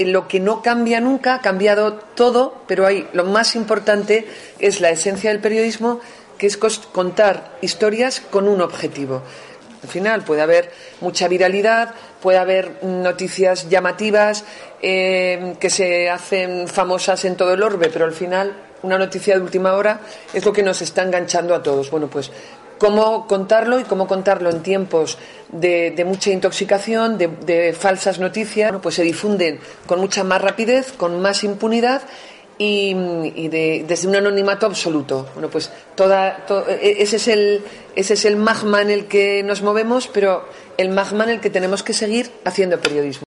eh, lo que no cambia nunca, ha cambiado todo, pero hay, lo más importante es la esencia del periodismo, que es contar historias con un objetivo. Al final puede haber mucha viralidad, puede haber noticias llamativas eh, que se hacen famosas en todo el orbe, pero al final una noticia de última hora es lo que nos está enganchando a todos. Bueno, pues cómo contarlo y cómo contarlo en tiempos de, mucha intoxicación, de, falsas noticias, pues se difunden con mucha más rapidez, con más impunidad y, desde un anonimato absoluto. Bueno, pues toda, e, ese, es el, ese es el magma en el que nos movemos, pero el magma en el que tenemos que seguir haciendo periodismo.